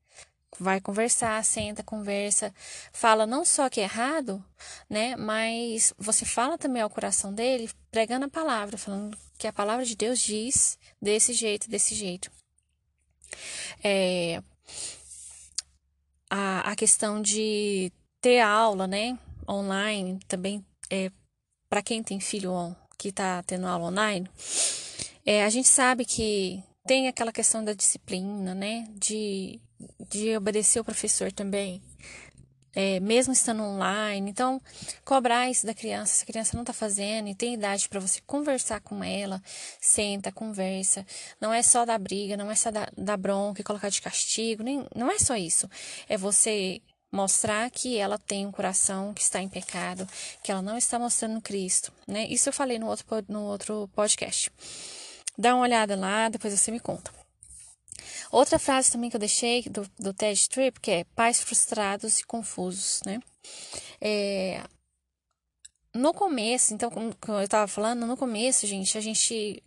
Vai conversar, senta, conversa, fala não só que é errado, né, mas você fala também ao coração dele, pregando a palavra, falando que a palavra de Deus diz desse jeito, desse jeito. É, a, a questão de ter aula, né, online, também é, para quem tem filho que está tendo aula online, é, a gente sabe que tem aquela questão da disciplina, né, de de obedecer o professor também, é, mesmo estando online. Então, cobrar isso da criança, se a criança não está fazendo e tem idade para você conversar com ela, senta, conversa. Não é só dar briga, não é só dar, bronca e colocar de castigo, nem, não é só isso. É você mostrar que ela tem um coração que está em pecado, que ela não está mostrando Cristo, né? Isso eu falei no outro, no outro podcast. Dá uma olhada lá, depois você me conta. Outra frase também que eu deixei do, do TED Trip, que é pais frustrados e confusos, né? É, no começo, então, como eu estava falando, no começo, gente, a gente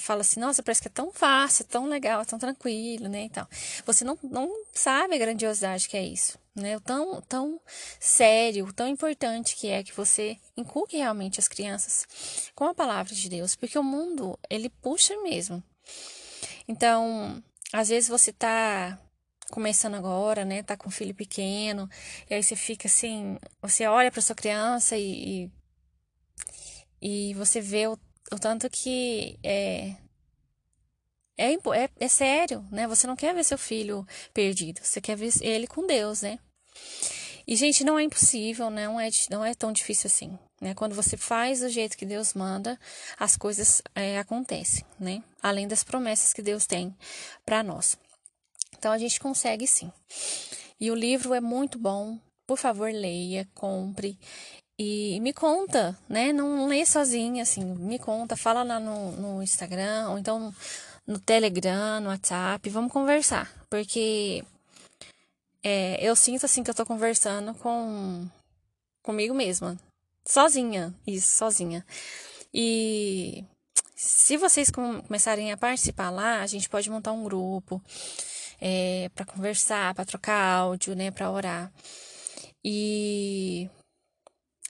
fala assim, nossa, parece que é tão fácil, tão legal, tão tranquilo, né, então Você não, não sabe a grandiosidade que é isso, né? O tão, tão sério, tão importante que é que você inculque realmente as crianças com a palavra de Deus, porque o mundo, ele puxa mesmo. Então, às vezes você tá começando agora, né? Tá com um filho pequeno, e aí você fica assim, você olha para sua criança e, e, e você vê o, o, tanto que é, é, é, é sério, né? Você não quer ver seu filho perdido, você quer ver ele com Deus, né? E, gente, não é impossível, não é, não é tão difícil assim. Né? Quando você faz do jeito que Deus manda, as coisas é, acontecem, né? Além das promessas que Deus tem para nós. Então, a gente consegue sim. E o livro é muito bom. Por favor, leia, compre. E me conta, né? Não lê sozinha, assim. Me conta, fala lá no, no Instagram, ou então no Telegram, no WhatsApp. Vamos conversar. Porque é, eu sinto assim que eu tô conversando com comigo mesma. Sozinha, isso, sozinha. E se vocês começarem a participar lá, a gente pode montar um grupo é, para conversar, para trocar áudio, né, para orar. E,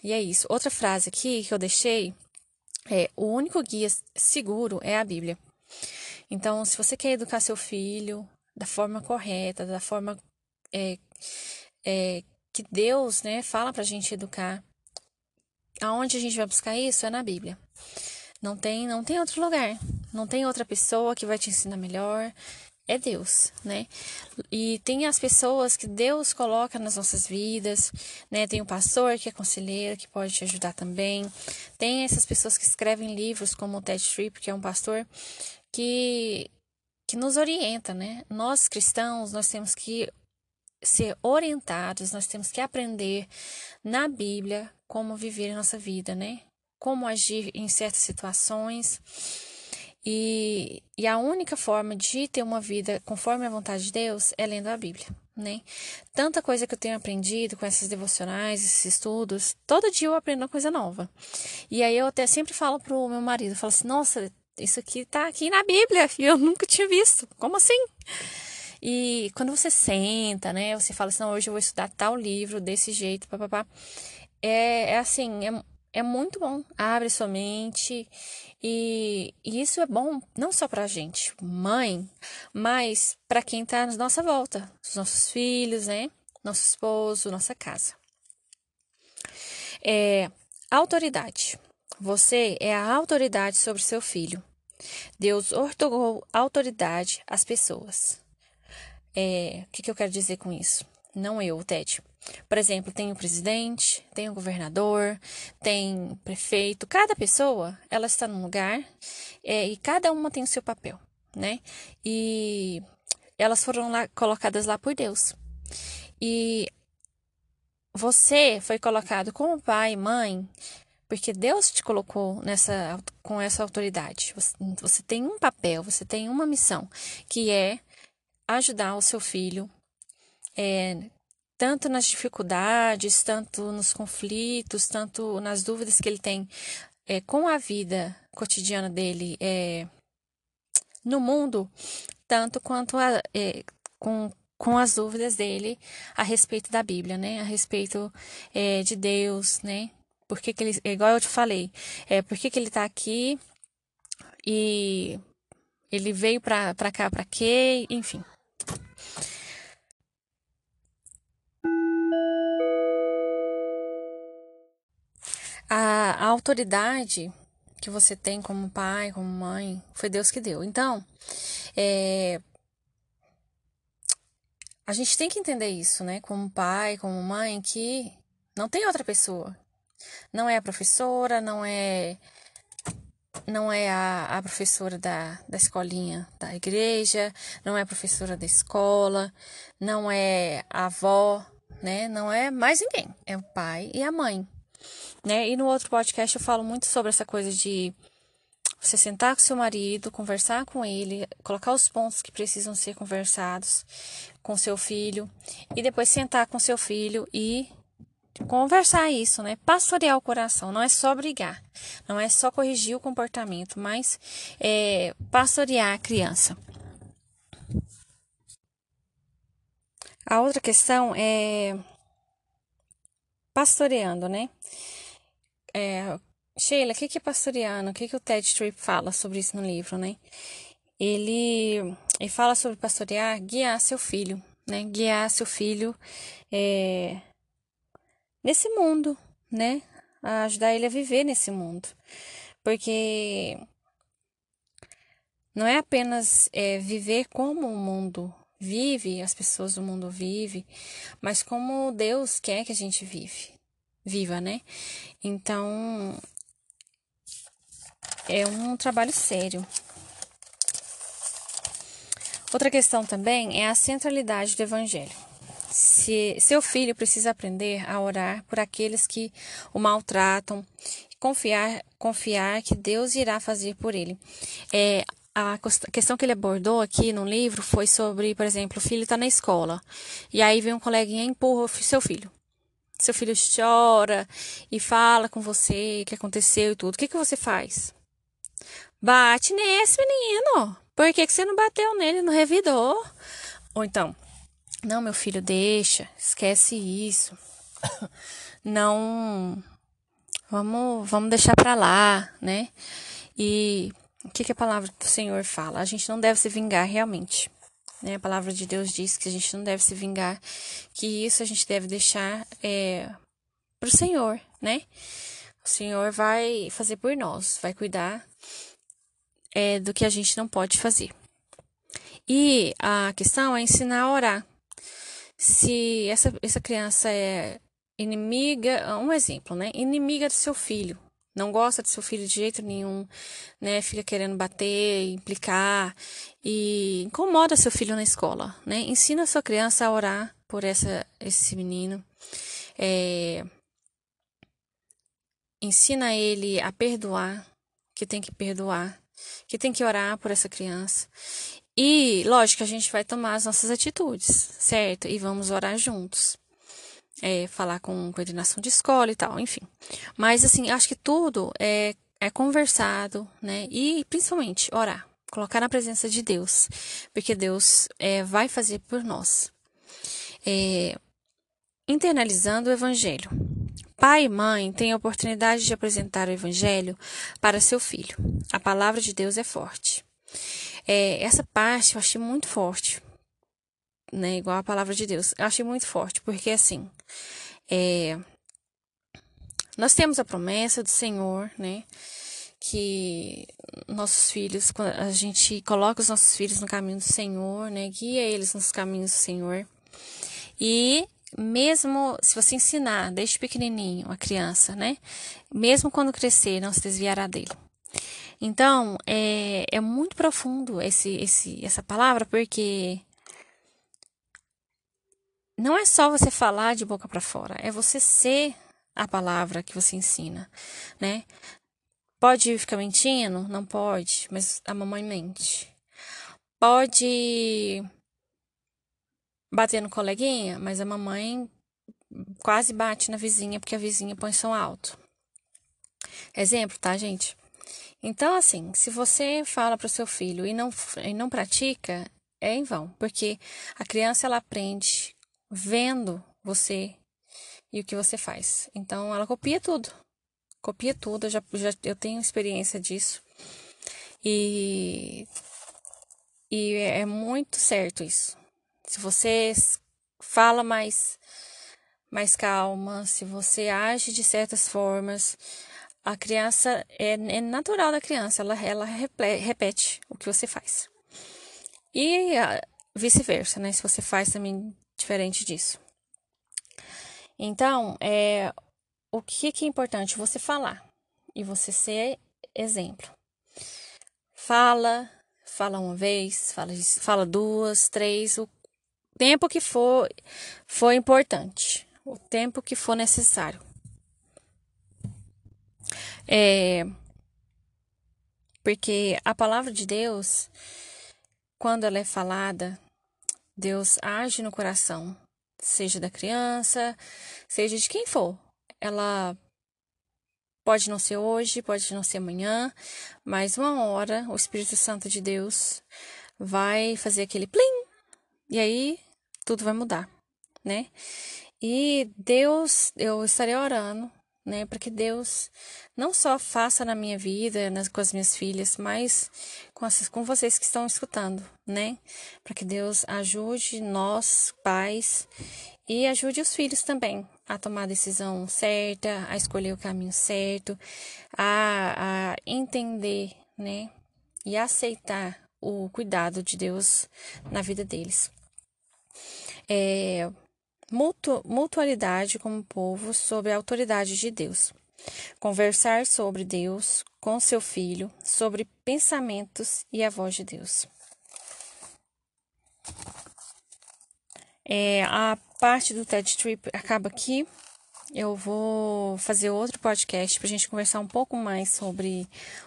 e é isso. Outra frase aqui que eu deixei é: o único guia seguro é a Bíblia. Então, se você quer educar seu filho da forma correta, da forma é, é, que Deus né, fala para a gente educar. Aonde a gente vai buscar isso é na Bíblia. Não tem, não tem outro lugar. Não tem outra pessoa que vai te ensinar melhor. É Deus, né? E tem as pessoas que Deus coloca nas nossas vidas, né? Tem o pastor que é conselheiro, que pode te ajudar também. Tem essas pessoas que escrevem livros, como o Ted Tripp, que é um pastor que que nos orienta, né? Nós cristãos, nós temos que ser orientados, nós temos que aprender na Bíblia como viver a nossa vida, né? Como agir em certas situações. E, e a única forma de ter uma vida conforme a vontade de Deus é lendo a Bíblia, né? Tanta coisa que eu tenho aprendido com essas devocionais, esses estudos, todo dia eu aprendo uma coisa nova. E aí eu até sempre falo pro meu marido, falo assim, nossa, isso aqui tá aqui na Bíblia e eu nunca tinha visto. Como assim? E quando você senta, né, você fala assim, não, hoje eu vou estudar tal livro desse jeito, papapá. É, é assim, é, é muito bom. Abre sua mente. E, e isso é bom não só pra gente, mãe, mas para quem tá na nossa volta, os nossos filhos, né? Nosso esposo, nossa casa. É, autoridade. Você é a autoridade sobre seu filho. Deus ortogou autoridade às pessoas. É, o que, que eu quero dizer com isso? Não eu, Ted. Por exemplo, tem o presidente, tem o governador, tem o prefeito. Cada pessoa, ela está num lugar é, e cada uma tem o seu papel, né? E elas foram lá, colocadas lá por Deus. E você foi colocado como pai mãe porque Deus te colocou nessa com essa autoridade. Você, você tem um papel, você tem uma missão, que é ajudar o seu filho é, tanto nas dificuldades, tanto nos conflitos, tanto nas dúvidas que ele tem é, com a vida cotidiana dele é, no mundo, tanto quanto a, é, com, com as dúvidas dele a respeito da Bíblia, né? A respeito é, de Deus, né? Por que, que ele, igual eu te falei, é, por que, que ele está aqui e ele veio para cá para quê? Enfim. A, autoridade que você tem como pai, como mãe, foi Deus que deu. Então, é, a gente tem que entender isso, né? Como pai, como mãe, que não tem outra pessoa. Não é a professora, não é não é a, a professora da, da escolinha da igreja, não é a professora da escola, não é a avó, né? Não é mais ninguém. É o pai e a mãe né? E no outro podcast eu falo muito sobre essa coisa de você sentar com seu marido, conversar com ele, colocar os pontos que precisam ser conversados com seu filho e depois sentar com seu filho e conversar isso, né? Pastorear o coração, não é só brigar, não é só corrigir o comportamento, mas é, pastorear a criança. A outra questão é pastoreando, né? É, Sheila, o que, que pastoreando? O que, que o Ted Tripp fala sobre isso no livro, né? Ele, ele fala sobre pastorear, guiar seu filho, né? Guiar seu filho é, nesse mundo, né? A ajudar ele a viver nesse mundo. Porque não é apenas é, viver como o mundo vive, as pessoas do mundo vivem, mas como Deus quer que a gente vive, viva, né? Então, é um trabalho sério. Outra questão também é a centralidade do evangelho. Se seu filho precisa aprender a orar por aqueles que o maltratam, confiar, confiar que Deus irá fazer por ele. É, a questão que ele abordou aqui no livro foi sobre, por exemplo, o filho está na escola e aí vem um coleguinha e empurra o seu filho seu filho chora e fala com você o que aconteceu e tudo, o que, que você faz? Bate nesse menino. Por que, que você não bateu nele no revidor? Ou então, não, meu filho, deixa, esquece isso. Não, vamos, vamos deixar para lá, né? E o que, que a palavra do Senhor fala? A gente não deve se vingar realmente. Né? A palavra de Deus diz que a gente não deve se vingar, que isso a gente deve deixar é, para o Senhor, né? O Senhor vai fazer por nós, vai cuidar é, do que a gente não pode fazer. E a questão é ensinar a orar. Se essa, essa criança é inimiga, um exemplo, né? Inimiga do seu filho, não gosta de seu filho de jeito nenhum, né? Fica querendo bater, implicar e incomoda seu filho na escola, né? Ensina a sua criança a orar por essa, esse menino. É, ensina ele a perdoar, que tem que perdoar. que tem que orar por essa criança. E, lógico, a gente vai tomar as nossas atitudes, certo? E vamos orar juntos. É, falar com coordenação de escola e tal, enfim. Mas, assim, acho que tudo é, é conversado, né? E, principalmente, orar. Colocar na presença de Deus. Porque Deus é, vai fazer por nós. É, internalizando o Evangelho. Pai e mãe têm a oportunidade de apresentar o Evangelho para seu filho. A palavra de Deus é forte. É, essa parte eu achei muito forte, né? Igual a palavra de Deus. Eu achei muito forte, porque assim, é, nós temos a promessa do Senhor, né? Que nossos filhos, quando a gente coloca os nossos filhos no caminho do Senhor, né? Guia eles nos caminhos do Senhor. E mesmo se você ensinar desde pequenininho a criança, né? Mesmo quando crescer, não se desviará dele. Então, é, é muito profundo esse, esse, essa palavra, porque não é só você falar de boca para fora, é você ser a palavra que você ensina, né? Pode ficar mentindo? Não pode, mas a mamãe mente. Pode bater no coleguinha, mas a mamãe quase bate na vizinha porque a vizinha põe som alto. Exemplo, tá, gente? Então, assim, se você fala para o seu filho e não, e não pratica, é em vão, porque a criança ela aprende vendo você e o que você faz. Então, ela copia tudo. Copia tudo, eu já, já eu tenho experiência disso. E, e é muito certo isso. Se você fala mais, mais calma, se você age de certas formas, a criança é, é natural da criança, ela, ela repete o que você faz. E vice-versa, né? Se você faz também diferente disso. Então, é, o que, que é importante? Você falar e você ser exemplo. Fala, fala uma vez, fala, fala duas, três, o tempo que for, for importante, o tempo que for necessário. É, porque a palavra de Deus, quando ela é falada, Deus age no coração, seja da criança, seja de quem for. Ela pode não ser hoje, pode não ser amanhã, mas uma hora o Espírito Santo de Deus vai fazer aquele plim, e aí tudo vai mudar, né? E Deus, eu estarei orando, né, para que Deus não só faça na minha vida, nas, com as minhas filhas, mas com, com vocês que estão escutando, né? Para que Deus ajude nós, pais, e ajude os filhos também a tomar a decisão certa, a escolher o caminho certo, a, a entender, né? E aceitar o cuidado de Deus na vida deles é, mutu, mutualidade como povo sob a autoridade de Deus. Conversar sobre Deus com seu filho, sobre pensamentos e a voz de Deus. É, a parte do TED Trip acaba aqui eu vou fazer outro podcast para a gente conversar um pouco mais sobre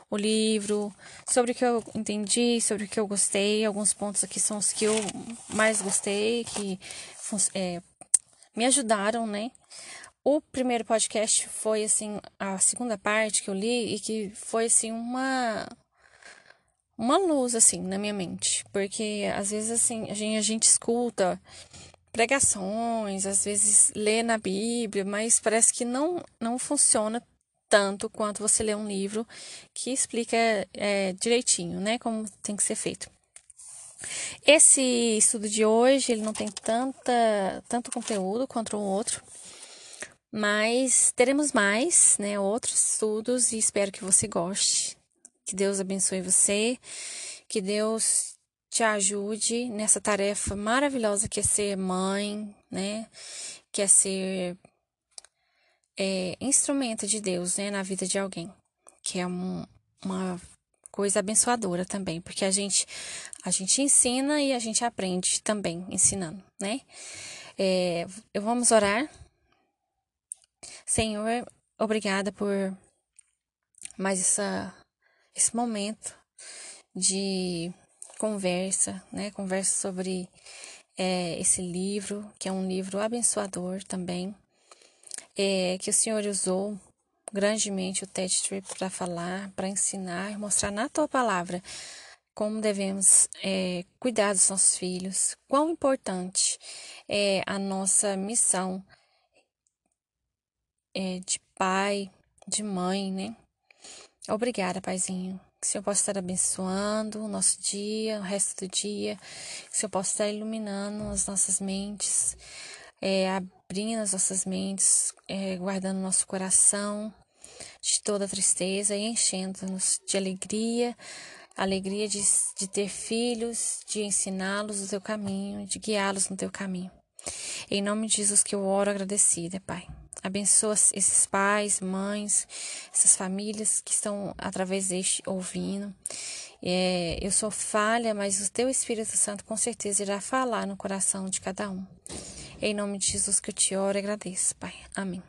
o livro, sobre o que eu entendi, sobre o que eu gostei. Alguns pontos aqui são os que eu mais gostei, que é, me ajudaram, né? O primeiro podcast foi, assim, a segunda parte que eu li e que foi, assim, uma uma luz, assim, na minha mente. Porque, às vezes, assim, a gente, a gente escuta pregações, às vezes lê na Bíblia, mas parece que não, não funciona tanto quanto você lê um livro que explica é, direitinho, né, como tem que ser feito. Esse estudo de hoje, ele não tem tanta, tanto conteúdo quanto o outro, mas teremos mais, né, outros estudos e espero que você goste. Que Deus abençoe você, que Deus te ajude nessa tarefa maravilhosa que é ser mãe, né? Que é ser é, instrumento de Deus, né? Na vida de alguém. Que é um, uma coisa abençoadora também, porque a gente a gente ensina e a gente aprende também ensinando, né? É, vamos orar. Senhor, obrigada por mais essa, esse momento de conversa, né? Conversa sobre é, esse livro, que é um livro abençoador também, é, que o Senhor usou grandemente o TED Trip para falar, para ensinar, mostrar na tua palavra como devemos é, cuidar dos nossos filhos, quão importante é a nossa missão é, de pai, de mãe, né? Obrigada, Paizinho. Que o Senhor possa estar abençoando o nosso dia, o resto do dia. Que o Senhor possa estar iluminando as nossas mentes, é, abrindo as nossas mentes, é, guardando nosso coração de toda tristeza e enchendo-nos de alegria, alegria de, de ter filhos, de ensiná-los o teu caminho, de guiá-los no teu caminho. Em nome de Jesus que eu oro agradecida, Pai. Abençoa esses pais, mães, essas famílias que estão através deste ouvindo. É, eu sou falha, mas o Teu Espírito Santo com certeza irá falar no coração de cada um. Em nome de Jesus que eu te oro e agradeço, Pai. Amém.